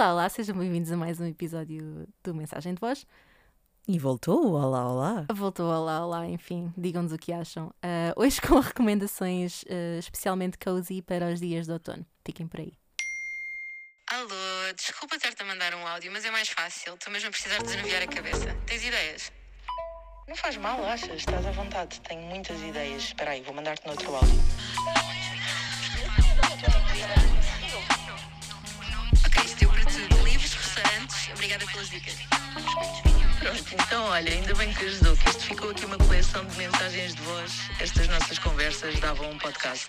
Olá, olá, sejam bem-vindos a mais um episódio do Mensagem de Voz. E voltou, olá, olá. Voltou, olá, olá, enfim, digam-nos o que acham. Uh, hoje com recomendações uh, especialmente cozy para os dias de outono. Fiquem por aí. Alô, desculpa ter-te a mandar um áudio, mas é mais fácil. Estou mesmo a precisar de desanuviar a cabeça. Tens ideias? Não faz mal, achas? Estás à vontade. Tenho muitas ideias. Espera aí, vou mandar-te no outro áudio. Obrigada pelas dicas. Pronto, então olha, ainda bem que ajudou, que isto ficou aqui uma coleção de mensagens de voz. Estas nossas conversas davam um podcast.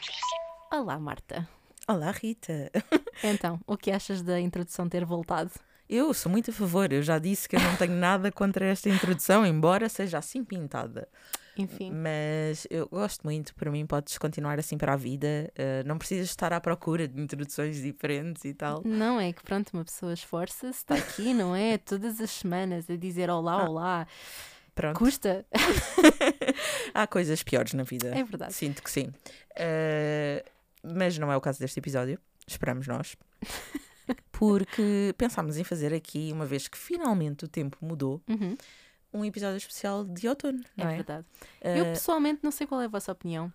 Olá, Marta. Olá, Rita. Então, o que achas da introdução ter voltado? Eu sou muito a favor, eu já disse que eu não tenho nada contra esta introdução, embora seja assim pintada. Enfim, Mas eu gosto muito, para mim podes continuar assim para a vida, eh, não precisas estar à procura de introduções diferentes e tal. não é que pronto, uma pessoa esforça-se, está aqui, não é? Todas as semanas a dizer olá, olá. Pronto, Custa? há coisas piores na vida. É verdade. Sinto que sim. Eh, mas não é o caso deste episódio, esperamos nós. Porque pensámos em fazer aqui, uma vez que finalmente o tempo mudou, Uhum, um episódio especial de outono, é, não é? verdade. Eu Eh, pessoalmente não sei qual é a vossa opinião.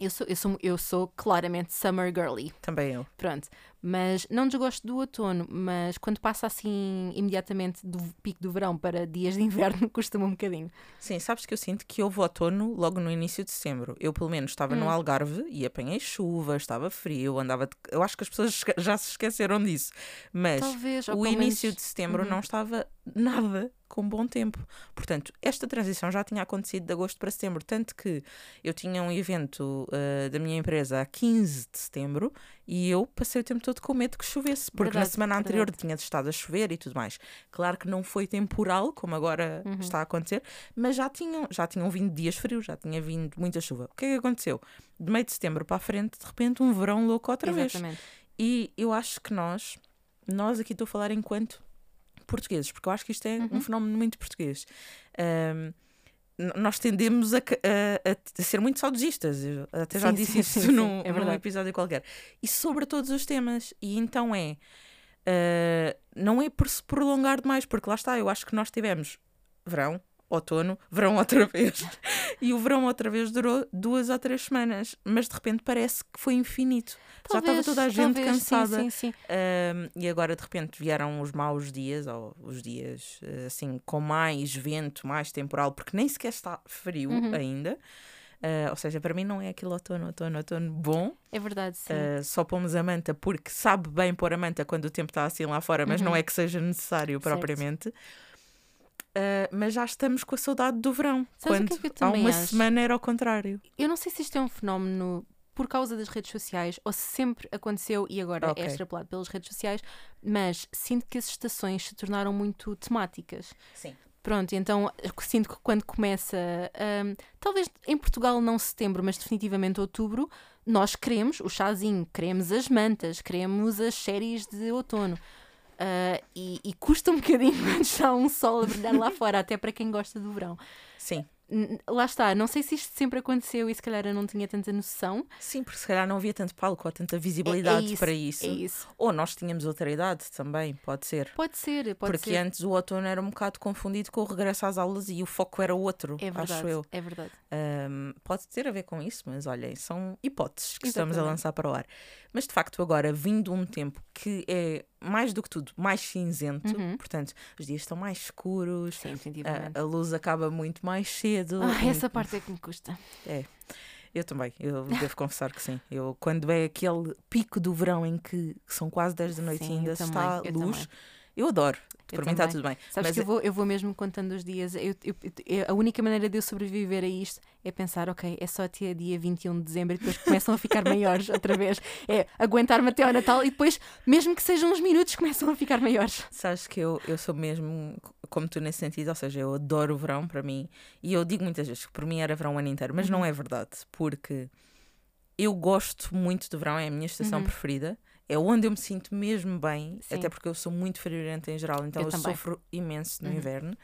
Eu sou, eu sou, eu sou claramente summer girly. Também eu. Pronto, mas não desgosto do outono, mas quando passa assim imediatamente do pico do verão para dias de inverno, custa-me um bocadinho. Sim, sabes que eu sinto que houve outono logo no início de setembro. Eu, pelo menos, estava no Hum. Algarve e apanhei chuva, estava frio, andava. de- Eu acho que as pessoas já se esqueceram disso. Mas Talvez, o início menos- de setembro Uhum. não estava nada com bom tempo. Portanto, esta transição já tinha acontecido de agosto para setembro. Tanto que eu tinha um evento ah, da minha empresa a 15 de setembro e eu passei o tempo todo com medo que chovesse, porque na Verdade, semana anterior verdade. tinha estado a chover e tudo mais. Claro que não foi temporal, como agora Uhum. está a acontecer, mas já tinham, já tinham vindo dias frios, já tinha vindo muita chuva. O que é que aconteceu? De meio de setembro para a frente, de repente, um verão louco outra vez. Exatamente. E eu acho que nós, nós aqui estou a falar enquanto portugueses, porque eu acho que isto é um Uhum. fenómeno muito português. N- nós tendemos a, a- a- ser muito saudosistas. Eu até já Sim, disse sim, isso sim, num, é num episódio qualquer. E sobre todos os temas. E então é. ah, não é por se prolongar demais, porque lá está, eu acho que nós tivemos verão, outono, verão outra vez. e o verão outra vez durou duas ou três semanas, mas de repente parece que foi infinito. Já estava Talvez, toda a gente talvez, sim, cansada. Sim, sim, Um, e agora de repente vieram os maus dias, ou os dias eh, assim com mais vento, mais temporal, porque nem sequer está frio Uhum. ainda. Uh, ou seja, para mim não é aquele outono, outono, outono bom. É verdade, sim. Uh, só pomos a manta porque sabe bem pôr a manta quando o tempo está assim lá fora, mas não Uhum. é que seja necessário Certo. propriamente. Uh, mas já estamos com a saudade do verão. Sabes o quando que é que eu há uma acho? semana era ao contrário. Eu não sei se isto é um fenómeno por causa das redes sociais ou se sempre aconteceu e agora Ok. é extrapolado pelas redes sociais, mas sinto que as estações se tornaram muito temáticas. Sim. Pronto, então eu sinto que quando começa, hum, talvez em Portugal não setembro, mas definitivamente outubro, nós queremos o chazinho, queremos as mantas, queremos as séries de outono. Ah, e, e custa um bocadinho quando está um sol a brilhar lá fora, até para quem gosta do verão. Sim. Lá está, não sei se isto sempre aconteceu e se calhar eu não tinha tanta noção. Sim, porque se calhar não havia tanto palco ou tanta visibilidade isso, para isso. É isso. Ou nós tínhamos outra idade também, pode ser. Pode ser, pode Porque ser. antes o outono era um bocado confundido com o regresso às aulas e o foco era outro, É verdade, acho eu. é verdade. Ahm, pode ter a ver com isso, mas olhem, são hipóteses que estamos a Exatamente. lançar para o ar. Mas de facto, agora, vindo um tempo que é mais do que tudo mais cinzento, Uhum. portanto, os dias estão mais escuros, Sim, a, a luz acaba muito mais cedo. Ah, e- essa parte é que me custa. Eu também, eu devo confessar que sim. Eu, quando é aquele pico do verão em que são quase 10 da noite Sim, e ainda também, está eu luz, também. Eu adoro. Eu Para mim está tudo bem. Sabes Mas que eu vou, eu vou mesmo contando os dias. Eu- eu- eu- a única maneira de eu sobreviver a isto é pensar, ok, é só até dia 21 de dezembro e depois começam a ficar maiores outra vez. É aguentar-me até ao Natal e depois, mesmo que sejam uns minutos, começam a ficar maiores. Sabes que eu, eu sou mesmo como tu nesse sentido, ou seja, eu adoro o verão para mim. E eu digo muitas vezes que por mim era verão o ano inteiro, mas Uhum. não é verdade, porque eu gosto muito do verão, é a minha estação Uhum. preferida. É onde eu me sinto mesmo bem, Sim. até porque eu sou muito friorenta em geral, então Eu eu, sofro imenso no Uhum. inverno.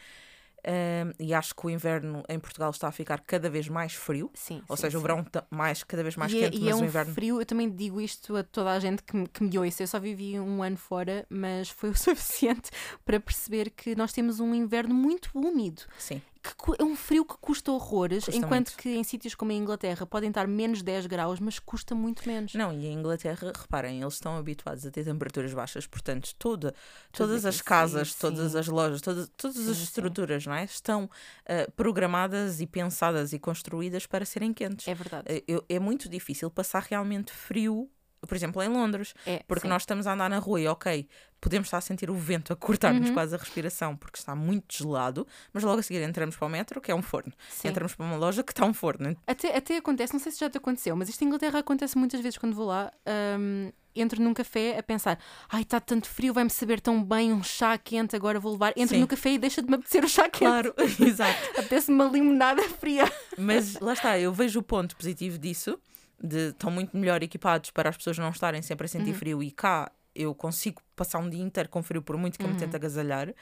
Um, e acho que o inverno em Portugal está a ficar cada vez mais frio. Sim, Ou sim, seja, o sim. verão ta- mais, cada vez mais e é, quente, e mas é o um inverno. frio, eu também digo isto a toda a gente que me, que me ouça. Eu só vivi um ano fora, mas foi o suficiente para perceber que nós temos um inverno muito úmido. Sim, Que é um frio que custa horrores, Custa enquanto muito. que em sítios como a Inglaterra podem estar menos 10 graus, mas custa muito menos. Não, e a Inglaterra, reparem, eles estão habituados a ter temperaturas baixas, portanto, toda, todas as casas, sim, todas sim. as lojas, todas, todas as Sim, sim. estruturas não é? estão ah, programadas e pensadas e construídas para serem quentes. É verdade. Eh, é muito difícil passar realmente frio, por exemplo, em Londres, É, porque sim. nós estamos a andar na rua e, ok, podemos estar a sentir o vento a cortar-nos Uhum. quase a respiração porque está muito gelado, mas logo a seguir entramos para o metro, que é um forno, Sim. entramos para uma loja que está um forno. Até, até acontece, não sei se já te aconteceu, mas isto em Inglaterra acontece muitas vezes quando vou lá. hum, entro num café a pensar: ai, está tanto frio, vai-me saber tão bem um chá quente, agora vou levar. Entro Sim. no café e deixa de me apetecer o chá quente. Claro, exato. Apetece-me uma limonada fria. Mas lá está, eu vejo o ponto positivo disso, de estão muito melhor equipados para as pessoas não estarem sempre a sentir frio e cá eu consigo passar um dia inteiro com frio por muito que eu me tente agasalhar.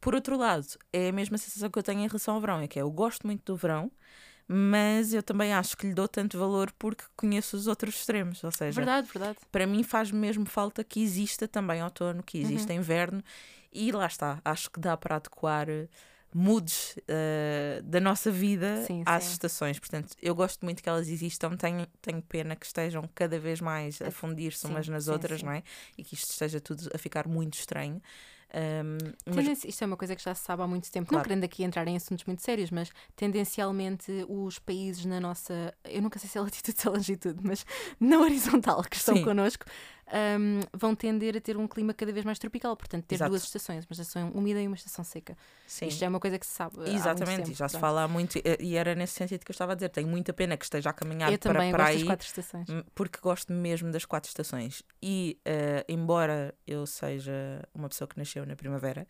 Por outro lado, é a mesma sensação que eu tenho em relação ao verão, é que é, eu gosto muito do verão, mas eu também acho que lhe dou tanto valor porque conheço os outros extremos, ou seja, Verdade, verdade. para mim faz mesmo falta que exista também outono, que exista inverno e lá está, acho que dá para adequar moods eh, da nossa vida Sim, às sim. estações. Portanto, eu gosto muito que elas existam, tenho, tenho pena que estejam cada vez mais a fundir-se umas nas sim, outras, não é? E que isto esteja tudo a ficar muito estranho. Ahm, mas Isto é uma coisa que já se sabe há muito tempo, Claro. não querendo aqui entrar em assuntos muito sérios, mas tendencialmente os países na nossa, eu nunca sei se é latitude ou longitude, mas na horizontal que estão Sim. connosco, hum, vão tender a ter um clima cada vez mais tropical, portanto, ter Exato. duas estações, uma estação úmida e uma estação seca. sim. Isto já é uma coisa que se sabe. há muito Exatamente, tempo, e já se pronto. fala há muito, e- era nesse sentido que eu estava a dizer. Tenho muita pena que esteja a caminhar Eu para, também para gosto aí. das quatro estações. Hum, porque gosto mesmo das quatro estações. E, eh, embora eu seja uma pessoa que nasceu na primavera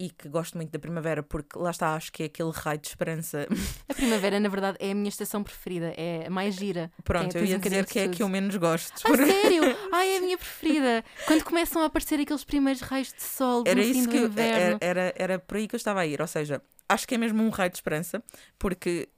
e que gosto muito da primavera, porque lá está, acho que é aquele raio de esperança. A primavera, na verdade, é a minha estação preferida, é a mais gira. Pronto, Tem- eu ia um dizer que é a que eu menos gosto. A sério? Ai, é a minha preferida. Quando começam a aparecer aqueles primeiros raios de sol Era no isso que eu- inverno. era, era, era por aí que eu estava a ir. Ou seja, acho que é mesmo um raio de esperança, porque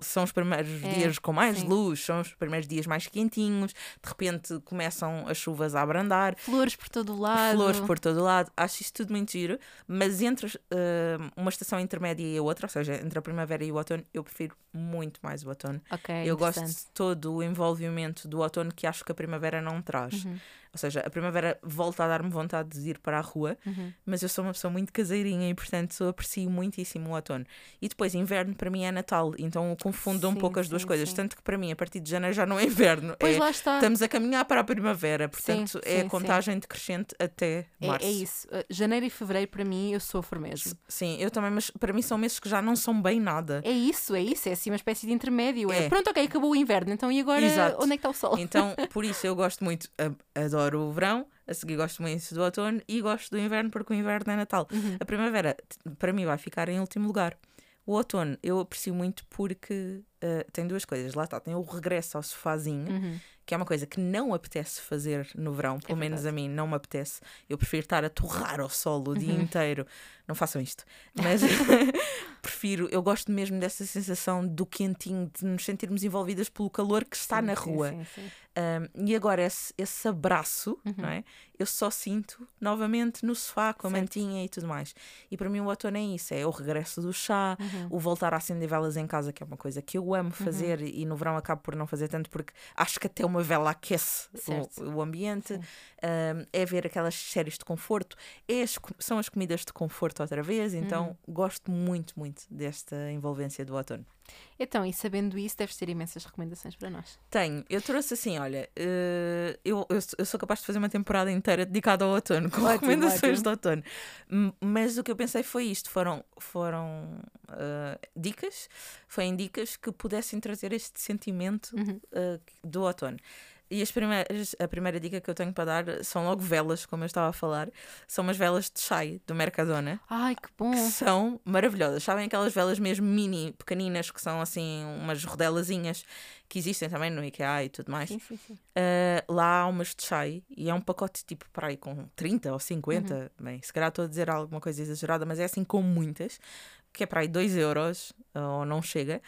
são os primeiros É, dias com mais sim. luz, são os primeiros dias mais quentinhos, de repente começam as chuvas a abrandar. Flores por todo o lado. flores por todo o lado, acho isto tudo muito giro, mas entre eh, uma estação intermédia e a outra, ou seja, entre a primavera e o outono, eu prefiro muito mais o outono. Ok, eu gosto de todo o envolvimento do outono que acho que a primavera não traz. Uhum. Ou seja, a primavera volta a dar-me vontade de ir para a rua, Uhum. mas eu sou uma pessoa muito caseirinha e, portanto, aprecio muitíssimo o outono. E depois, inverno para mim é Natal, então eu confundo um Sim, pouco as duas sim, coisas. sim. Tanto que para mim, a partir de janeiro já não é inverno. Pois é, lá está. Estamos a caminhar para a primavera, portanto, é a contagem decrescente até março. É, é isso. Uh, Janeiro e fevereiro, para mim, eu sofro mesmo. Sim, eu também, mas para mim são meses que já não são bem nada. É isso, é isso. É assim uma espécie de intermédio. É, É. pronto, ok, acabou o inverno. Então e agora Exato. onde é que está o sol? Então, por isso eu gosto muito, adoro o verão, a seguir gosto muito do outono e gosto do inverno porque o inverno é Natal. Uhum. A primavera, para mim, vai ficar em último lugar. O outono eu aprecio muito porque eh, tem duas coisas. Lá está, tem o regresso ao sofazinho, Uhum. que é uma coisa que não apetece fazer no verão, pelo menos a mim não me apetece. Eu prefiro estar a torrar ao sol o Uhum. dia inteiro. Não façam isto. Mas prefiro, eu gosto mesmo dessa sensação do quentinho, de nos sentirmos envolvidas pelo calor que está Sim, na rua. sim, sim. Um, e agora esse, esse abraço, Uhum. não é? Eu só sinto novamente no sofá com a Certo. mantinha e tudo mais. E para mim o outono é isso, é o regresso do chá, Uhum. o voltar a acender velas em casa, que é uma coisa que eu amo fazer e no verão acabo por não fazer tanto porque acho que até uma vela aquece o, o ambiente. Um, é ver aquelas séries de conforto, é as são as comidas de conforto outra vez, então Uhum. gosto muito, muito desta envolvência do outono. Então, e sabendo isso, deves ter imensas recomendações para nós. Tenho, eu trouxe assim, olha, eh, eu, eu, sou- capaz de fazer uma temporada inteira dedicada ao outono, com Ótimo, recomendações ótimo. de outono. Mas o que eu pensei foi isto: foram, foram eh, dicas, foram dicas que pudessem trazer este sentimento Uhum. eh, do outono. E as primeiras, a primeira dica que eu tenho para dar são logo velas, como eu estava a falar. São umas velas de chai do Mercadona Ai, que bom! que são maravilhosas. Sabem aquelas velas mesmo mini, pequeninas, que são assim umas rodelazinhas que existem também no IKEA e tudo mais. Sim, sim, sim. Uh, lá há umas de chai e é um pacote tipo para aí com 30 ou 50. Uhum. Bem, se calhar estou a dizer alguma coisa exagerada, mas é assim com muitas. que é para aí 2 euros, ou não chega.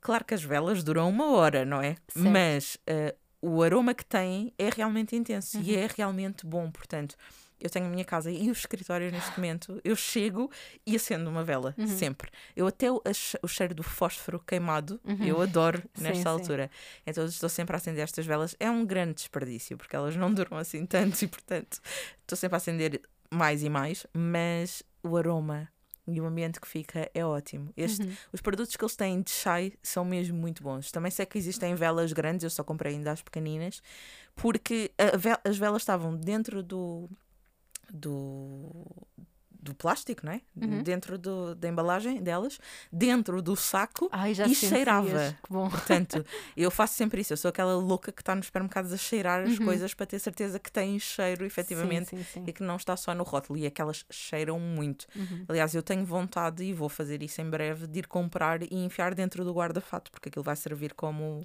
Claro que as velas duram uma hora, não é? Certo. Mas eh, o aroma que têm é realmente intenso e Uhum. é realmente bom. Portanto, eu tenho a minha casa e o escritório neste momento. Eu chego e acendo uma vela, Uhum. sempre. Eu até o, o cheiro do fósforo queimado, eu adoro Sim, nesta sim. altura. Então, estou sempre a acender estas velas. É um grande desperdício, porque elas não duram assim tanto e, portanto, estou sempre a acender mais e mais. Mas o aroma e o ambiente que fica é ótimo. Este, Uhum. Os produtos que eles têm de chai são mesmo muito bons. Também sei que existem velas grandes, eu só comprei ainda as pequeninas, porque ve- as velas estavam dentro do. do do plástico, não é? Uhum. Dentro do, da embalagem delas, dentro do saco Ai, e sentias. cheirava. Que bom. Portanto, eu faço sempre isso. Eu sou aquela louca que está nos supermercados a cheirar as Uhum. coisas para ter certeza que tem cheiro, efetivamente, Sim, sim, sim. e que não está só no rótulo. E aquelas cheiram muito. Uhum. Aliás, eu tenho vontade e vou fazer isso em breve de ir comprar e enfiar dentro do guarda-fato, porque aquilo vai servir como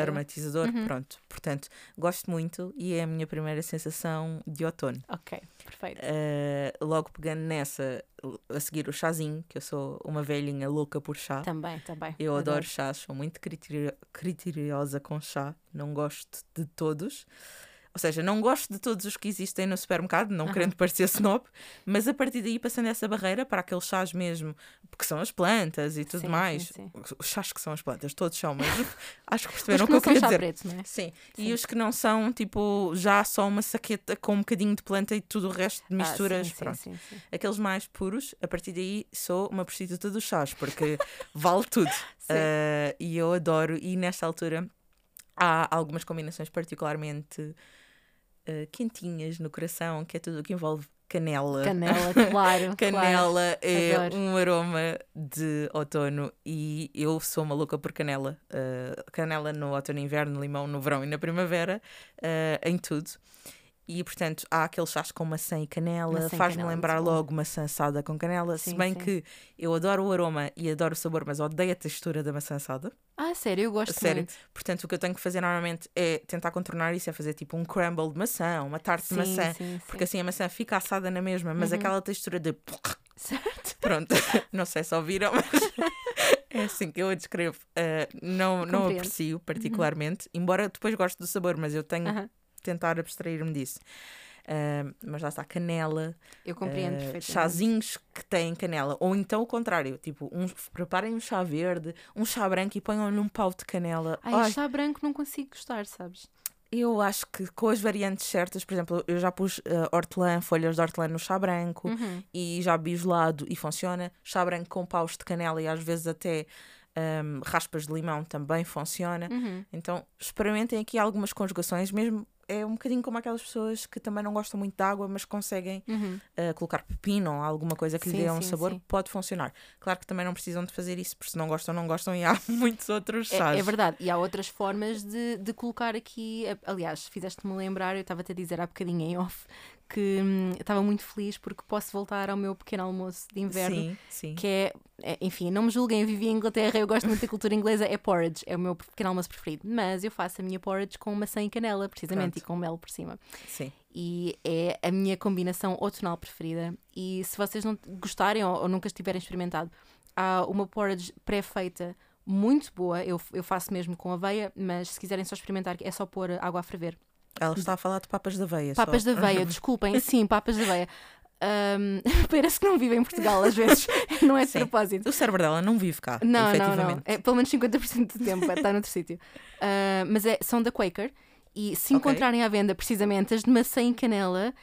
aromatizador. Uhum. Pronto. Portanto, gosto muito e é a minha primeira sensação de outono. Ok, perfeito. Eh, logo pegando nessa, a seguir o chazinho, que eu sou uma velhinha louca por chá. Também, também. Eu adoro chás, sou muito criterio- criteriosa com chá, não gosto de todos. Ou seja, não gosto de todos os que existem no supermercado, não querendo parecer snob, mas a partir daí, passando essa barreira para aqueles chás mesmo, porque são as plantas e tudo Sim, mais. sim, sim. Os chás que são as plantas, todos são, mas acho que perceberam o que que não eu queria dizer. preto, não é? Sim. E os que não são, tipo, já só uma saqueta com um bocadinho de planta e tudo o resto de misturas. Ah, sim, pronto. Aqueles mais puros, a partir daí sou uma prostituta dos chás, porque vale tudo. Uh, e eu adoro, e nesta altura há algumas combinações particularmente uh, quentinhas no coração, que é tudo o que envolve canela. Canela, claro. claro. Canela é Adoro. um aroma de outono e eu sou maluca por canela. Uh, canela no outono inverno, limão no verão e na primavera, uh, em tudo. E portanto há aqueles chás com maçã e canela, Maçã faz-me lembrar bom. logo maçã assada com canela. se Sim, bem sim. que eu adoro o aroma e adoro o sabor, mas odeio a textura da maçã assada. Ah, sério, eu gosto Sério. muito. Portanto, o que eu tenho que fazer normalmente é tentar contornar isso, é fazer tipo um crumble de maçã, uma tarte de Sim, maçã. sim, sim. Porque assim a maçã fica assada na mesma, mas Uhum. aquela textura de. Certo. Pronto, não sei se ouviram, mas é assim que eu a descrevo. Uh, não, não Compreendo. Uhum. aprecio particularmente, embora depois goste do sabor, mas eu tenho que tentar abstrair-me disso. Uh, mas lá está, canela, Eu compreendo uh, perfeitamente. chazinhos que têm canela, ou então o contrário, tipo, um, preparem um chá verde, um chá branco e ponham num pau de canela. Ai, Ai, chá branco não consigo gostar, sabes? eu acho que com as variantes certas, por exemplo, eu já pus uh, hortelã, folhas de hortelã no chá branco Uhum. e já bigelado e funciona. Chá branco com paus de canela e às vezes até um, raspas de limão também funciona. Uhum. Então experimentem aqui algumas conjugações, mesmo é um bocadinho como aquelas pessoas que também não gostam muito de água, mas conseguem Uhum. uh, colocar pepino ou alguma coisa que lhe Sim, dê um sim, sabor, sim. pode funcionar. Claro que também não precisam de fazer isso, porque se não gostam, não gostam e há muitos outros chás. É, é verdade, e há outras formas de, de colocar aqui. Aliás, fizeste-me lembrar, eu estava-te a dizer há bocadinho em off que hum, estava muito feliz porque posso voltar ao meu pequeno almoço de inverno. Sim, sim. Que é, é- enfim, não me julguem, eu vivi em Inglaterra, eu gosto muito da cultura inglesa, é porridge, é o meu pequeno almoço preferido. Mas eu faço a minha porridge com maçã e canela, precisamente, Pronto. e com mel por cima. sim. E é a minha combinação outonal preferida. E se vocês não gostarem ou, ou nunca estiverem experimentado, há uma porridge pré-feita muito boa. Eu, eu faço mesmo com aveia, mas se quiserem só experimentar, é só pôr água a ferver. Ela está a falar de papas da aveia. Papas só. de aveia, desculpem, sim, papas de aveia. Ahm, parece que não vive em Portugal às vezes, não é de propósito. O cérebro dela não vive cá, Não, não, não. É pelo menos 50% do tempo está noutro sítio. Ah, mas é, são da Quaker e se Ok. encontrarem à venda precisamente as de maçã e canela,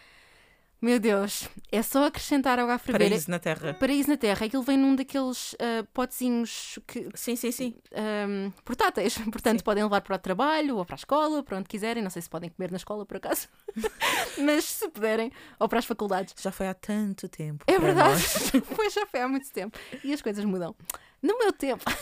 meu Deus, é só acrescentar água a ferver. Paraíso na Terra. Paraíso na Terra, aquilo vem num daqueles ah, potezinhos que, Sim, sim, sim. ahm, portáteis, portanto Sim. podem levar para o trabalho ou para a escola, para onde quiserem. Não sei se podem comer na escola por acaso, mas se puderem, ou para as faculdades. Já foi há tanto tempo. É verdade, pois já foi há muito tempo e as coisas mudam. No meu tempo.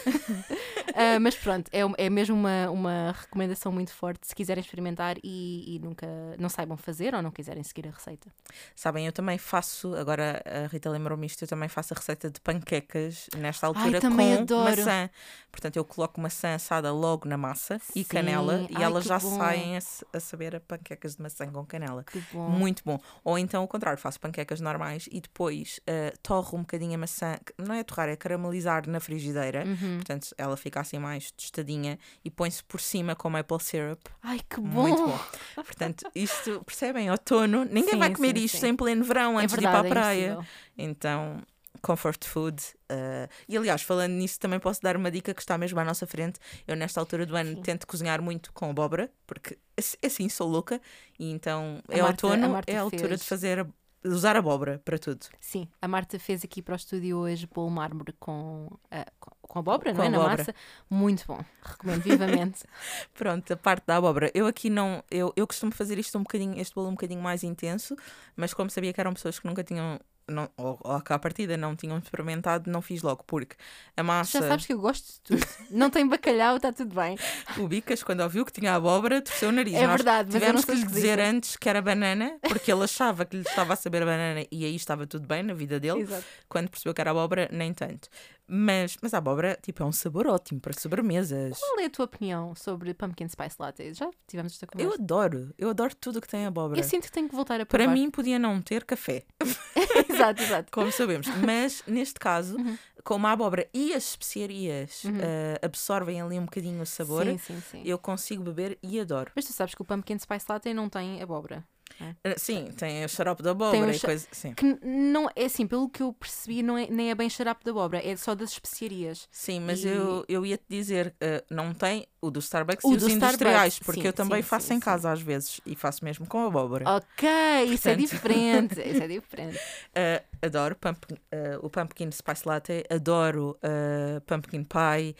Ah, mas pronto, é, é mesmo uma, uma recomendação muito forte se quiserem experimentar e, e nunca não saibam fazer ou não quiserem seguir a receita. Sabem, eu também faço, agora a Rita lembrou-me isto, eu também faço a receita de panquecas nesta altura também com adoro. maçã. Portanto, eu coloco maçã assada logo na massa e Sim. canela e Ai, elas que já bom. saem a, a saber a panquecas de maçã com canela. Que bom. Muito bom. Ou então o contrário, faço panquecas normais e depois ah, torro um bocadinho a maçã, não é torrar, é caramelizar na frigideira. Uhum. Portanto, ela fica assim mais tostadinha e põe-se por cima com maple syrup. Ai, que bom. Muito bom. Portanto, isto, percebem? Outono, ninguém Sim, vai comer sim, isto sim. em pleno verão É antes verdade, de ir para a é praia. impossível. Então, comfort food. uh, e aliás, falando nisso, também posso dar uma dica que está mesmo à nossa frente. Eu, nesta altura do ano, Sim. tento cozinhar muito com abóbora, porque assim- sou louca. E então, A é Marta- outono, é a altura fez. de fazer. Usar abóbora para tudo. Sim, a Marta fez aqui para o estúdio hoje bolo mármore com, ah, com, com abóbora, Com não é? Na abóbora. massa. Muito bom. Recomendo vivamente. Pronto, a parte da abóbora. Eu aqui não. Eu, eu costumo fazer isto um bocadinho, este bolo um bocadinho mais intenso, mas como sabia que eram pessoas que nunca tinham. Não, ou, ou que à partida não tinham experimentado, não fiz logo, porque a massa. Já sabes que eu gosto de tudo. Não tem bacalhau, está tudo bem. O Bicas, quando ouviu que tinha abóbora, torceu o nariz. É Nós verdade, tivemos que lhe dizer antes que era banana, porque ele achava que lhe estava a saber a banana e aí estava tudo bem na vida dele. Exato. Quando percebeu que era abóbora, nem tanto. Mas, mas a abóbora, tipo, é um sabor ótimo para sobremesas. Qual é a tua opinião sobre pumpkin spice latte? Já tivemos esta Eu conversa. adoro, eu adoro tudo que tem abóbora. Eu, sinto que tenho que voltar a Para provar. mim, podia não ter café, exato, exato. como sabemos. Mas, neste caso, Uhum. como a abóbora e as especiarias Uhum. eh, absorvem ali um bocadinho o sabor, Sim, sim, sim. eu consigo beber e adoro. Mas tu sabes que o pumpkin spice latte não tem abóbora. Eh, Sim, tem o xarope da abóbora e coisa. Sim. Que não é assim, pelo que eu percebi, não é, nem é bem xarape de abóbora, é só das especiarias. Sim, mas E- eu, eu ia te dizer, eh, não tem o do Starbucks O e os do industriais, Starbucks, porque sim, eu também sim, faço sim, em casa às vezes e faço mesmo com abóbora. Ok, isso é Portanto- diferente. Isso é diferente. Eh, adoro pumpkin- eh, o pumpkin spice latte, adoro eh, pumpkin pie,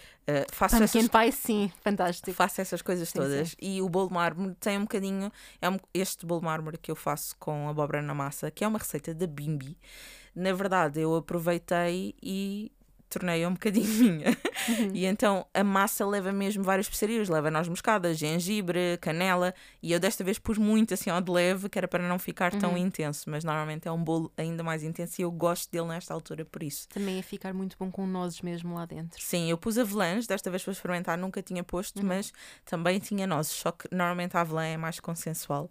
faço, Pumpkin essas, pie, sim, fantástico. faço essas coisas todas. E o bolo mármore tem um bocadinho, é um- este bolo mármore que eu faço com abóbora na massa, que é uma receita da Bimbi. Na verdade, eu aproveitei e tornei-a um bocadinho minha. E então a massa leva mesmo várias especiarias, leva noz moscada, gengibre, canela, e eu desta vez pus muito assim ao de leve, que era para não ficar tão Uhum. intenso, mas normalmente é um bolo ainda mais intenso e eu gosto dele nesta altura por isso. Também ia ficar muito bom com nozes mesmo lá dentro. Sim, eu pus avelãs, desta vez para experimentar, nunca tinha posto, mas também tinha nozes, só que normalmente a avelã é mais consensual.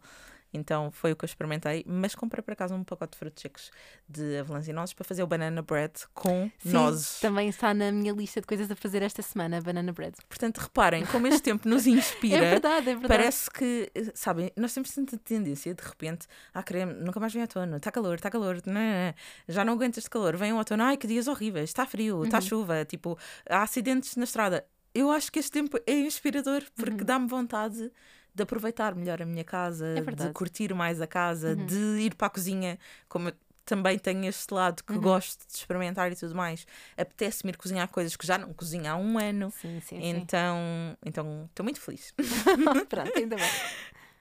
Então foi o que eu experimentei, mas comprei para casa um pacote de frutos secos de avelãs e nozes para fazer o banana bread com Sim, nozes. também está na minha lista de coisas a fazer esta semana, banana bread. Portanto, reparem como este tempo nos inspira. É verdade, é verdade. Parece que, sabem, nós temos tanta tendência de repente, ah, queremos, nunca mais vem outono, está calor, está calor, não, não, não, já não aguento este calor, vem o outono, ai que dias horríveis, está frio, está Uhum. chuva, tipo, há acidentes na estrada. Eu acho que este tempo é inspirador porque Uhum. dá-me vontade de aproveitar melhor a minha casa, de É verdade. curtir mais a casa, Uhum. de ir para a cozinha, como eu também tenho este lado que Uhum. gosto de experimentar e tudo mais. Apetece-me ir cozinhar coisas que já não cozinho há um ano. Sim, sim, sim. Então, então estou muito feliz. Pronto, ainda bem.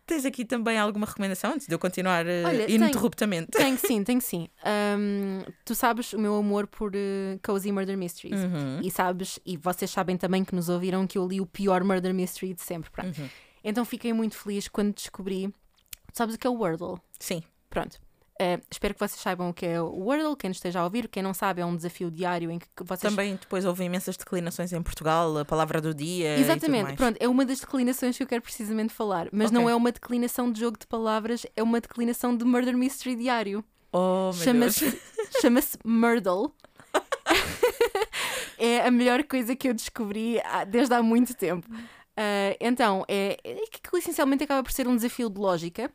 Tens aqui também alguma recomendação antes de eu continuar eh, Olha, tenho. ininterruptamente? Tenho sim, tenho sim. Ahm, tu sabes o meu amor por uh, Cozy Murder Mysteries. Uhum. E sabes, e vocês sabem também que nos ouviram que eu li o pior Murder Mystery de sempre. Pronto. Uhum. Então fiquei muito feliz quando descobri. Sabes o que é o Wordle? Sim. Pronto. Eh, espero que vocês saibam o que é o Wordle. Quem nos esteja a ouvir, quem não sabe, é um desafio diário em que vocês. Também depois houve imensas declinações em Portugal, a palavra do dia. Exatamente, pronto, é uma das declinações que eu quero precisamente falar. Mas não Ok. é uma declinação de jogo de palavras, é uma declinação de Murder Mystery diário. Oh, Chama-se chama-se Murdle. é a melhor coisa que eu descobri há- desde há muito tempo. Ah, então, é, é que essencialmente acaba por ser um desafio de lógica.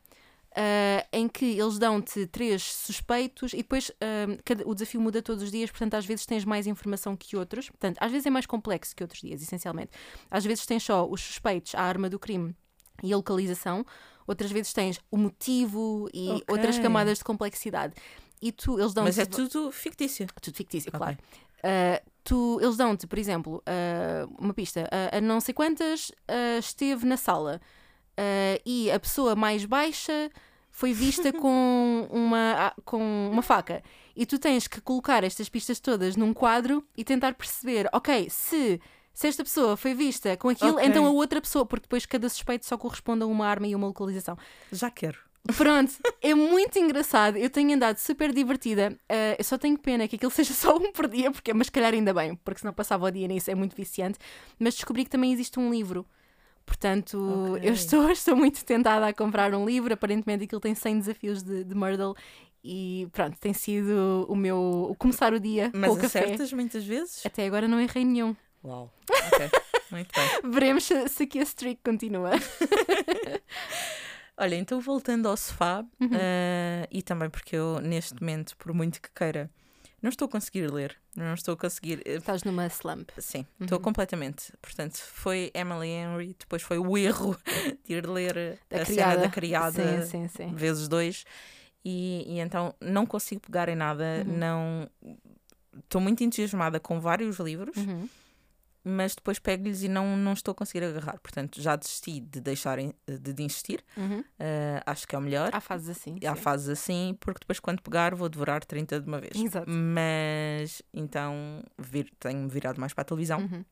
ah, em que eles dão-te três suspeitos e depois ah, cada- o desafio muda todos os dias, portanto, às vezes tens mais informação que outros. Portanto, às vezes é mais complexo que outros dias, essencialmente. Às vezes tens só os suspeitos, a arma do crime e a localização, outras vezes tens o motivo e Ok. outras camadas de complexidade. E tu, eles dão Mas é tudo fictício. tudo fictício, Ok. claro. Ah, tu, eles dão-te, por exemplo, ah, uma pista. ah, a não sei quantas ah, esteve na sala e a pessoa mais baixa foi vista com uma, com uma faca. E tu tens que colocar estas pistas todas num quadro e tentar perceber, ok, se, se esta pessoa foi vista com aquilo, Ok. então a outra pessoa, porque depois cada suspeito só corresponde a uma arma e uma localização. Já quero. Pronto, é muito engraçado. Eu tenho andado super divertida. Uh, eu só tenho pena que aquilo seja só um por dia, porque, mas calhar ainda bem, porque senão passava o dia nisso, é muito viciante. Mas descobri que também existe um livro. Portanto, Ok. eu estou, estou muito tentada a comprar um livro. Aparentemente aquilo tem 100 desafios de, de Myrtle. E pronto, tem sido o meu o começar o dia Mas com o café. acertas muitas vezes? Até agora não errei nenhum. Uau. Ok. Muito bem. Veremos se, se aqui a streak continua. Olha, então voltando ao sofá, Uhum. eh, e também porque eu, neste momento, por muito que queira, não estou a conseguir ler. Não estou a conseguir. eh, Estás numa slump. Sim, estou Uhum. completamente. Portanto, foi Emily Henry, depois foi o erro de ir ler Da a criada. cena da criada Sim, sim, sim. vezes dois. E, e então não consigo pegar em nada, Uhum. não. Estou muito entusiasmada com vários livros, Uhum. Mas depois pego-lhes e não, não estou a conseguir agarrar. Portanto, já desisti de deixarem de, de insistir. Uhum. Eh, acho que é o melhor. Há fases assim. Há sim. fases assim, porque depois quando pegar vou devorar 30 de uma vez. Exato. Mas então vir, tenho-me virado mais para a televisão Uhum.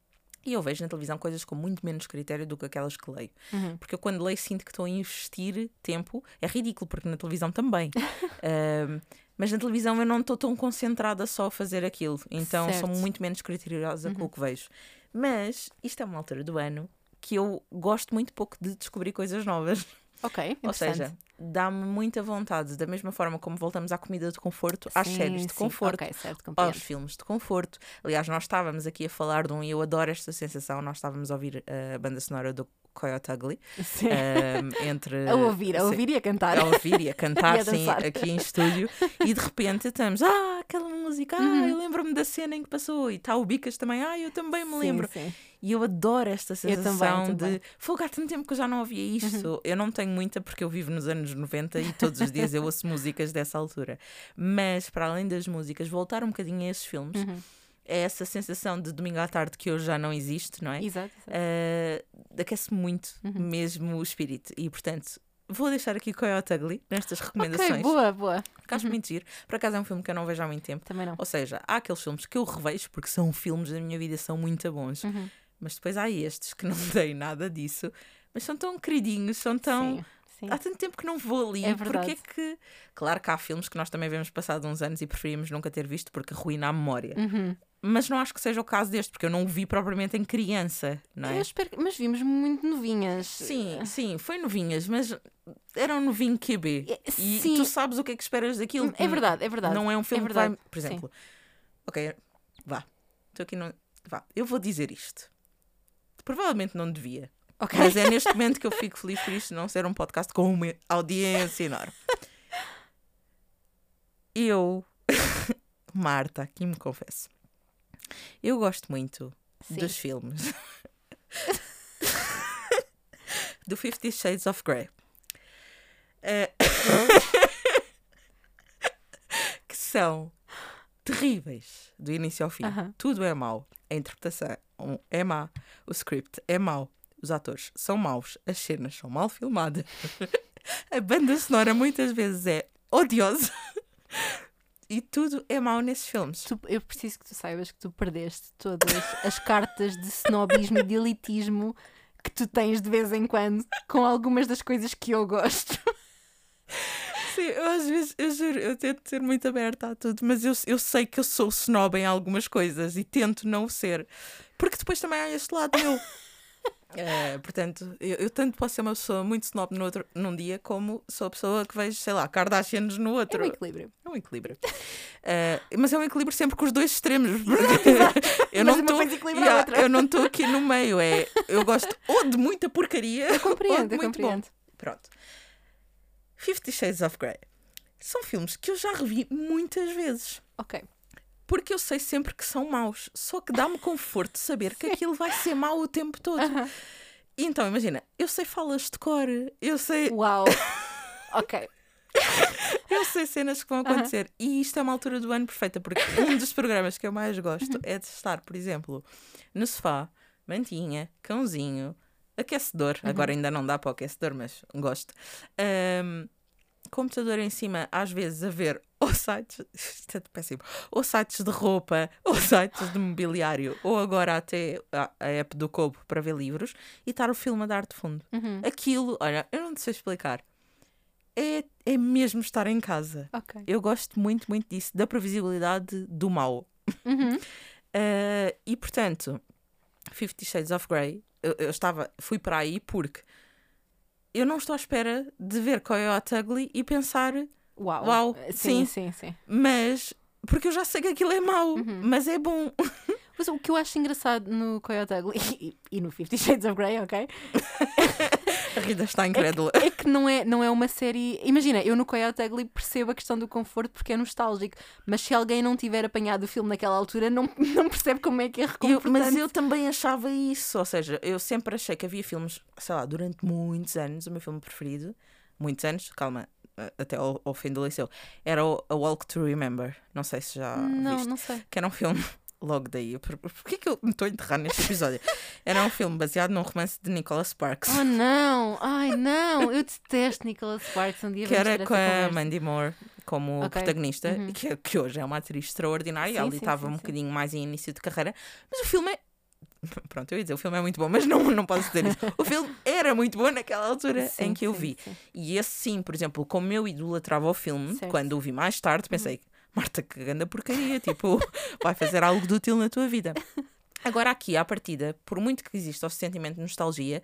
e eu vejo na televisão coisas com muito menos critério do que aquelas que leio. Uhum. Porque eu quando leio sinto que estou a investir tempo. É ridículo, porque na televisão também. Ahm, mas na televisão eu não estou tão concentrada só a fazer aquilo. Então sou Certo. Uhum. muito menos criteriosa com o que vejo. Mas isto é uma altura do ano que eu gosto muito pouco de descobrir coisas novas. Ok, Ou seja, dá-me muita vontade, da mesma forma como voltamos à comida de conforto, às Sim, séries de sim. conforto, Ok, certo, aos filmes de conforto. Aliás, nós estávamos aqui a falar de um e eu adoro esta sensação. Nós estávamos a ouvir a banda sonora do Coyote Ugly Sim. ahm, entre A ouvir, a sim, ouvir e a cantar. a ouvir e a cantar E a sim, aqui em estúdio e de repente estamos, ah, aquela música, ah, Uhum. eu lembro-me da cena em que passou e está o Bicas também, ah, eu também me lembro. sim. E eu adoro esta sensação também. de fogo, há tanto tempo que eu já não ouvia isto. Uhum. Eu não tenho muita porque eu vivo nos anos 90 e todos os dias eu ouço músicas dessa altura. Mas, para além das músicas, voltar um bocadinho a esses filmes Uhum. É essa sensação de domingo à tarde que hoje já não existe, não é? Exato. exato. Uh, aquece muito Uhum. mesmo o espírito. E, portanto, vou deixar aqui Coyote Ugly nestas recomendações. Ok, boa, boa. porque acho muito giro. Por acaso é um filme que eu não vejo há muito tempo. Também não. Ou seja, há aqueles filmes que eu revejo porque são filmes da minha vida, são muito bons. Uhum. Mas depois há estes que não têm nada disso, mas são tão queridinhos, são tão. Sim, sim. Há tanto tempo que não vou ali. É porque verdade. é que. Claro que há filmes que nós também vemos passado uns anos e preferimos nunca ter visto porque arruina a memória. Uhum. Mas não acho que seja o caso deste, porque eu não o vi propriamente em criança, não é? Espero. Mas vimos muito novinhas. Sim, sim, foi novinhas, mas era um novinho QB. É, E sim. tu sabes o que é que esperas daquilo. É verdade, é verdade. Não é um filme que vai. Por sim. exemplo, ok, vá. Estou aqui no. Vá, eu vou dizer isto. Provavelmente não devia. Ok. Mas é neste momento que eu fico feliz por isto não ser um podcast com uma audiência enorme. Eu, Marta, aqui me confesso, eu gosto muito Sim. dos filmes do Fifty Shades of Grey. Eh, que são terríveis do início ao fim. Aham. Tudo é mau. A interpretação é má, o script é mau, os atores são maus, as cenas são mal filmadas, a banda sonora muitas vezes é odiosa e tudo é mau nesses filmes. Tu- eu preciso que tu saibas que tu perdeste todas as cartas de snobismo e de elitismo que tu tens de vez em quando com algumas das coisas que eu gosto. Sim, eu às vezes, eu juro, eu tento ser muito aberta a tudo, mas eu, eu sei que eu sou snob em algumas coisas e tento não ser, porque depois também há este lado meu. Eh, portanto, eu, eu tanto posso ser uma pessoa muito snob no outro, num dia, como sou a pessoa que vejo, sei lá, Kardashians no É outro. um equilíbrio. É um equilíbrio. Eh, mas é um equilíbrio sempre com os dois extremos. eu não tô- Yeah, outra. Eu não estou aqui no meio. É, eu gosto ou de muita porcaria ou Compreendo, de eu muito compreendo. bom. Pronto. Fifty Shades of Grey. São filmes que eu já revi muitas vezes. Ok. Porque eu sei sempre que são maus. Só que dá-me conforto saber que aquilo vai ser mau o tempo todo. Então, imagina, eu sei falas de cor, eu sei, Uau. Ok. eu sei cenas que vão acontecer. E isto é uma altura do ano perfeita, porque um dos programas que eu mais gosto é de estar, por exemplo, no sofá, mantinha, cãozinho, aquecedor. Agora ainda não dá para o aquecedor, mas gosto. Ahm, computador em cima, às vezes, a ver ou sites, isto é péssimo, ou sites de roupa, ou sites de mobiliário, ou agora até a, a app do Kobo para ver livros e estar o filme a dar de fundo. Uhum. Aquilo, olha, eu não te sei explicar. É, é mesmo estar em casa. Ok. Eu gosto muito, muito disso, da previsibilidade do mal. Uhum. Uh, e portanto, Fifty Shades of Grey, eu, eu estava, fui para aí porque eu não estou à espera de ver Coyote Ugly e pensar, Uau. Uau, Sim, sim. sim, sim. mas porque eu já sei que aquilo é mau, Uhum. mas é bom. Mas o que eu acho engraçado no Coyote Ugly e, e no Fifty Shades of Grey, ok? A Rita está incrédula. É que não é, não é uma série. Imagina, eu no Coyote Ugly percebo a questão do conforto porque é nostálgico, mas se alguém não tiver apanhado o filme naquela altura, não, não percebe como é que é Eu- reconfortante. mas eu também achava isso, ou seja, eu sempre achei que havia filmes, sei lá, durante muitos anos, o meu filme preferido, muitos anos, calma, até ao, ao fim do liceu, era o A Walk to Remember. Não sei se já Não, viste. não sei. que era um filme logo daí. Por, porquê que eu me estou a enterrar neste episódio? Era um filme baseado num romance de Nicholas Sparks. Oh não! Ai não! Eu detesto Nicholas Sparks. Um dia que era com a. Mandy Moore como Ok. protagonista, Uhum. que, que hoje é uma atriz extraordinária. Sim, Ali sim, estava um sim. bocadinho mais em início de carreira, mas o filme é. Pronto, eu ia dizer, o filme é muito bom, mas não, não posso dizer isso. O filme era muito bom naquela altura Sim, em que eu vi. E esse sim, por exemplo, como eu idolatrava o filme, Certo. Uhum. quando o vi mais tarde, pensei, Marta, que grande porcaria, tipo, vai fazer algo de útil na tua vida. Agora aqui, à partida, por muito que exista o sentimento de nostalgia,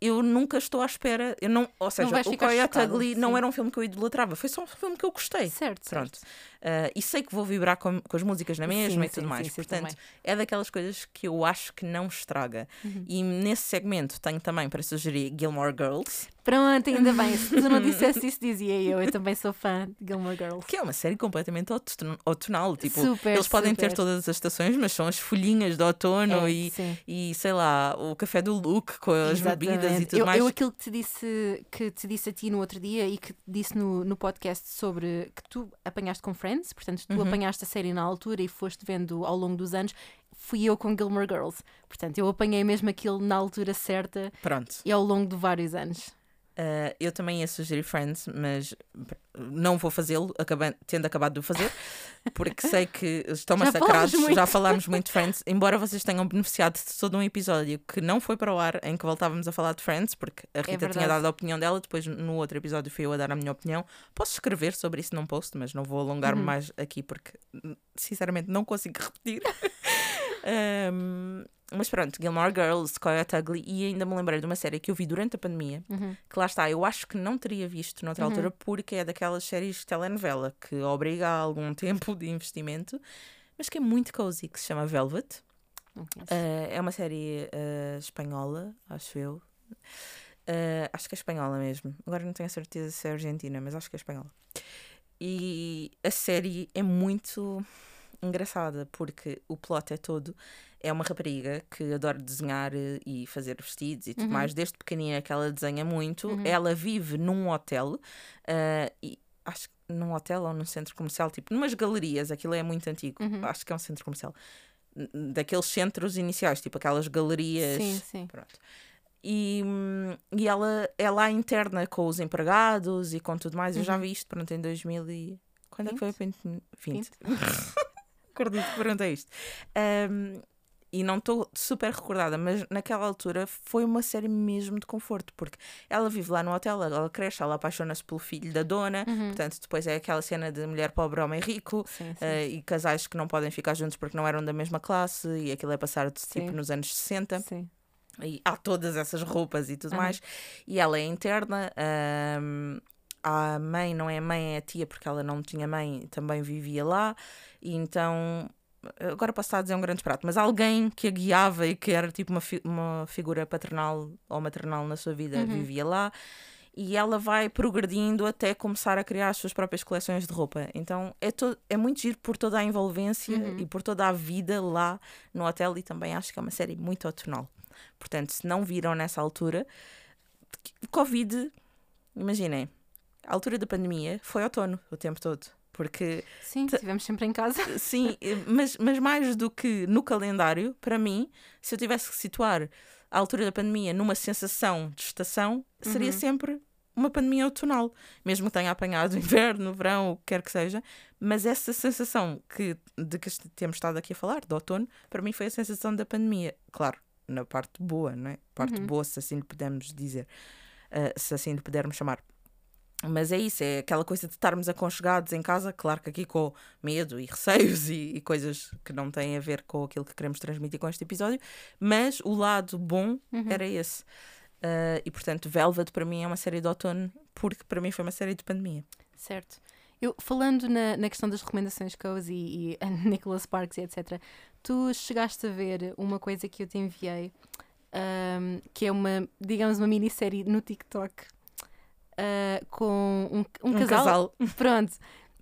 eu nunca estou à espera, eu não, ou seja, o Coyote Ugly não era um filme que eu idolatrava, foi só um filme que eu gostei. Certo, Pronto. certo. Ah, e sei que vou vibrar com, com as músicas na mesma Sim, e tudo sim, mais. sim, Portanto, é daquelas coisas que eu acho que não estraga. E nesse segmento tenho também para sugerir Gilmore Girls, Pronto, ainda bem. Se tu não dissesse isso, dizia eu. Eu também sou fã de Gilmore Girls. que é uma série completamente outon- outonal. Tipo, Super, eles podem ter super. todas as estações, mas são as folhinhas de outono É, e, sim. e sei lá, o café do Luke com as bebidas e Exatamente. tudo eu, mais. eu aquilo que te disse que te disse a ti no outro dia e que disse no, no podcast sobre que tu apanhaste com Friends, portanto tu Uhum. apanhaste a série na altura e foste vendo ao longo dos anos, fui eu com Gilmore Girls. Portanto, eu apanhei mesmo aquilo na altura certa Pronto. e ao longo de vários anos. Uh, eu também ia sugerir Friends, mas não vou fazê-lo, tendo acabado de o fazer, porque sei que estão Já massacrados. Já falámos muito de Friends, embora vocês tenham beneficiado de todo um episódio que não foi para o ar em que voltávamos a falar de Friends, porque a Rita tinha verdade. dado a opinião dela, depois no outro episódio fui eu a dar a minha opinião. Posso escrever sobre isso num post, mas não vou alongar-me Uhum. mais aqui porque sinceramente não consigo repetir. Um, mas pronto, Gilmore Girls, Coyote Ugly, e ainda me lembrei de uma série que eu vi durante a pandemia, Uhum. que lá está, eu acho que não teria visto noutra Uhum. altura porque é daquelas séries de telenovela que obriga a algum tempo de investimento, mas que é muito cozy, que se chama Velvet. Uh, é uma série uh, espanhola, acho eu. Uh, acho que é espanhola mesmo. Agora não tenho a certeza se é argentina, mas acho que é espanhola. E a série é muito engraçada porque o plot é todo. É uma rapariga que adora desenhar eh, e fazer vestidos e tudo Uhum. mais. Desde pequenina que ela desenha muito. Uhum. Ela vive num hotel. uh, e acho que num hotel ou num centro comercial, tipo, numas galerias. Aquilo é muito antigo. Uhum. Acho que é um centro comercial. Daqueles centros iniciais, tipo aquelas galerias. Sim, sim. Pronto. E, hum, e ela é lá interna com os empregados e com tudo mais. Eu já Uhum. vi isto, pronto, em 2000 e... Quando é que foi? 20? 20. 20. Acredito que perguntei isto. Um, e não estou super recordada, mas naquela altura foi uma série mesmo de conforto, porque ela vive lá no hotel, ela cresce, ela apaixona-se pelo filho da dona, Uhum. portanto, depois é aquela cena de mulher pobre, homem rico, Sim, sim. eh, e casais que não podem ficar juntos porque não eram da mesma classe, e aquilo é passado tipo Sim. nos anos 60 Sim. e há todas essas roupas e tudo Aham. mais. E ela é interna. ahm, a mãe não é mãe, é a tia, porque ela não tinha mãe, também vivia lá. E então. Agora posso estar a dizer um grande prato, mas alguém que a guiava e que era tipo uma, fi- uma figura paternal ou maternal na sua vida Uhum. vivia lá. E ela vai progredindo até começar a criar as suas próprias coleções de roupa. Então é, é muito giro por toda a envolvência Uhum. e por toda a vida lá no hotel. E também acho que é uma série muito outonal. Portanto, se não viram nessa altura, Covid, imaginem, a altura da pandemia foi outono o tempo todo. Porque, Sim, estivemos sempre em casa. sim, mas, mas mais do que no calendário, para mim, se eu tivesse que situar a altura da pandemia numa sensação de estação, seria Uhum. sempre uma pandemia outonal, mesmo que tenha apanhado inverno, verão, o que quer que seja, mas essa sensação que, de que temos estado aqui a falar, de outono, para mim foi a sensação da pandemia. Claro, na parte boa, não é? Parte boa, se assim lhe pudermos dizer, uh, se assim lhe pudermos chamar. Mas é isso, é aquela coisa de estarmos aconchegados em casa, claro que aqui com medo e receios e, e, coisas que não têm a ver com aquilo que queremos transmitir com este episódio, mas o lado bom Uhum. era esse. Uh, e portanto, Velvet para mim é uma série de outono, porque para mim foi uma série de pandemia. Certo. Eu, falando na, na questão das recomendações Cozy e, e Nicholas Sparks e etc., tu chegaste a ver uma coisa que eu te enviei, ahm, que é uma, digamos, uma minissérie no TikTok ah, com um, um Um casal, casal. pronto,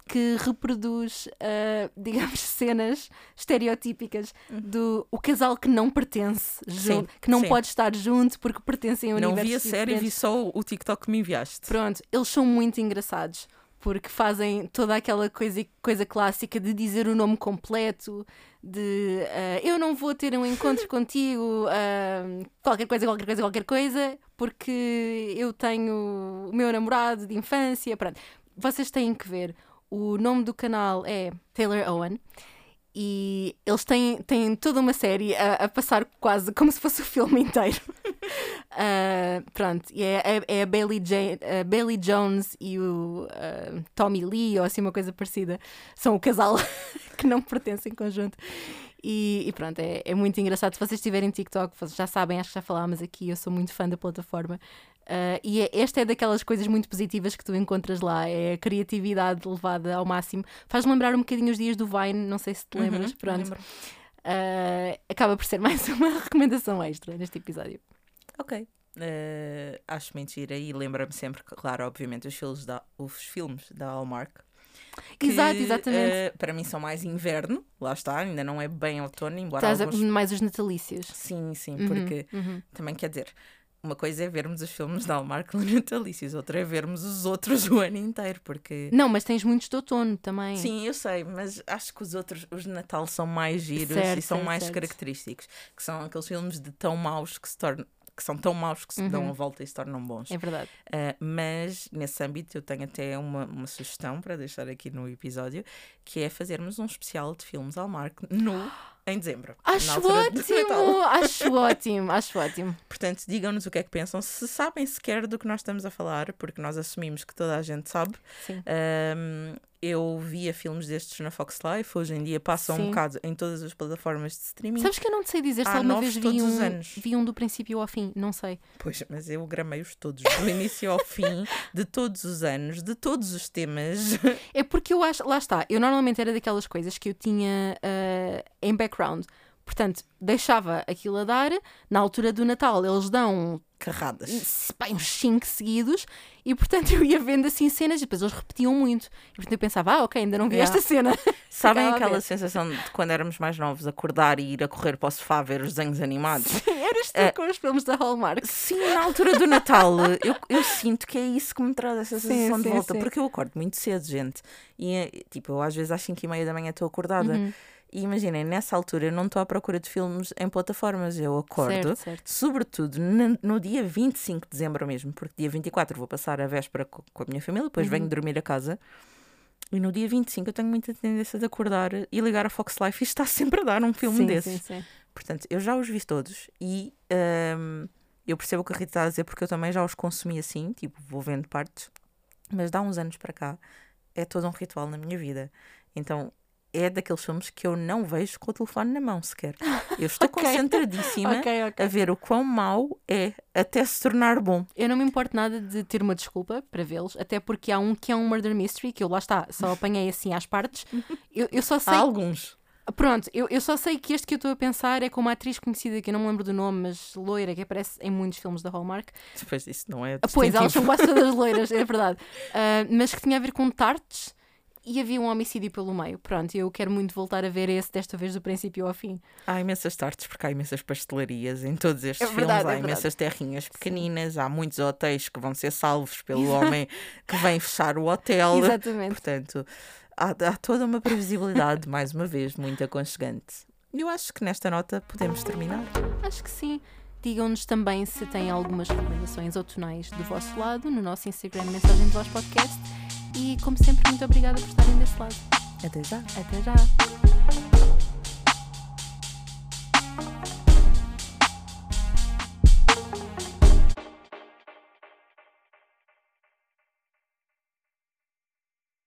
que reproduz, ah, digamos, cenas estereotípicas do o casal que não pertence junto, que não sim. pode estar junto porque pertencem a Não universos vi a série, vi só o TikTok que me enviaste. Pronto, eles são muito engraçados porque fazem toda aquela coisa, coisa clássica de dizer o nome completo, de ah, eu não vou ter um encontro contigo, ah, qualquer coisa, qualquer coisa, qualquer coisa, porque eu tenho o meu namorado de infância. Pronto, vocês têm que ver. O nome do canal é Taylor Owen. E eles têm, têm toda uma série a, a passar quase como se fosse o filme inteiro. Ah, pronto, e é, é, é a, Bailey Ja- a Bailey Jones e o ah, Tommy Lee, ou assim uma coisa parecida. São o casal que não pertence em conjunto. E, e pronto, é, é muito engraçado. Se vocês tiverem TikTok, vocês já sabem, acho que já falámos aqui, eu sou muito fã da plataforma. Ah, e é- esta é daquelas coisas muito positivas que tu encontras lá, é a criatividade levada ao máximo. Faz lembrar um bocadinho os dias do Vine, não sei se te lembras. Uhum, pronto. Ah, acaba por ser mais uma recomendação extra neste episódio. Ok. Eh, acho mentira e lembra-me sempre, claro, obviamente, os filmes da, os filmes da Hallmark. que, Exato, exatamente. eh, para mim são mais inverno, lá está, ainda não é bem outono, embora Estás alguns... mais os natalícios. Sim, sim, Uhum, porque uhum. também quer dizer, uma coisa é vermos os filmes da Hallmark natalícios, outra é vermos os outros o ano inteiro, porque... Não, mas tens muitos de outono também. Sim, eu sei, mas acho que os outros, os de Natal, são mais giros Certo, e são mais certo. característicos. Que são aqueles filmes de tão maus que se tornam. Que são tão maus que se dão a volta e se tornam bons. Uhum. É verdade. Uh, mas nesse âmbito eu tenho até uma, uma sugestão para deixar aqui no episódio, que é fazermos um especial de filmes Hallmark no, em dezembro. Acho ótimo! Acho ótimo, acho ótimo. Portanto, digam-nos o que é que pensam, se sabem sequer do que nós estamos a falar, porque nós assumimos que toda a gente sabe. Sim. Um, eu via filmes destes na Fox Life, hoje em dia passam Sim. um bocado em todas as plataformas de streaming. Sabes que eu não te sei dizer se alguma vez vi um, anos. vi um do princípio ao fim, não sei. Pois, mas eu gramei-os todos, do início ao fim, de todos os anos, de todos os temas. É porque eu acho, lá está, eu normalmente era daquelas coisas que eu tinha ah, em background. Portanto, deixava aquilo a dar. Na altura do Natal, eles dão Carradas. pá, uns 5 seguidos e, portanto, eu ia vendo assim cenas e depois eles repetiam muito. E, portanto, eu pensava, ah, ok, ainda não vi Yeah. esta cena. Sabem Ficava aquela sensação de quando éramos mais novos, acordar e ir a correr para o sofá ver os desenhos animados? Eras tu É. com os filmes da Hallmark. Sim, na altura do Natal, eu, eu sinto que é isso que me traz essa Sim, sensação de sim, volta, sim. porque eu acordo muito cedo, gente. E eh, tipo, eu às vezes às 5 e meia da manhã estou acordada. Uhum. E imaginem, nessa altura eu não estou à procura de filmes em plataformas, eu acordo. Certo, certo. Sobretudo no, no dia 25 de dezembro mesmo, porque dia 24 vou passar a véspera co- com a minha família, depois Uhum. venho dormir a casa. E no dia 25 eu tenho muita tendência de acordar e ligar a Fox Life e está sempre a dar um filme sim, desses. sim, sim. Portanto, eu já os vi todos e hum, eu percebo o que a Rita está a dizer porque eu também já os consumi assim, tipo, vou vendo partes, mas dá uns anos para cá é todo um ritual na minha vida. Então é daqueles filmes que eu não vejo com o telefone na mão sequer. Eu estou Ok. concentradíssima Ok, ok. a ver o quão mau é até se tornar bom. Eu não me importo nada de ter uma desculpa para vê-los, até porque há um que é um murder mystery, que eu lá está, só apanhei assim às partes. Eu, eu só sei. Há alguns. Pronto, eu, eu só sei que este que eu estou a pensar é com uma atriz conhecida que eu não me lembro do nome, mas loira, que aparece em muitos filmes da Hallmark. Depois disso não é Ah, Pois, elas são distintivo. quase todas loiras, é verdade. Ah, mas que tinha a ver com tartes e havia um homicídio pelo meio. Pronto, eu quero muito voltar a ver esse, desta vez do princípio ao fim. Há imensas tartes porque há imensas pastelarias em todos estes É verdade, filmes. Há é imensas terrinhas pequeninas, há muitos hotéis que vão ser salvos pelo homem que vem fechar o hotel. Exatamente. Portanto, há, há toda uma previsibilidade, mais uma vez, muito aconchegante. Eu acho que nesta nota podemos terminar. Acho que sim. Digam-nos também se têm algumas recomendações outonais do vosso lado no nosso Instagram Mensagem de Voz Podcast. E como sempre, muito obrigada por estarem desse lado. Até já. Até já!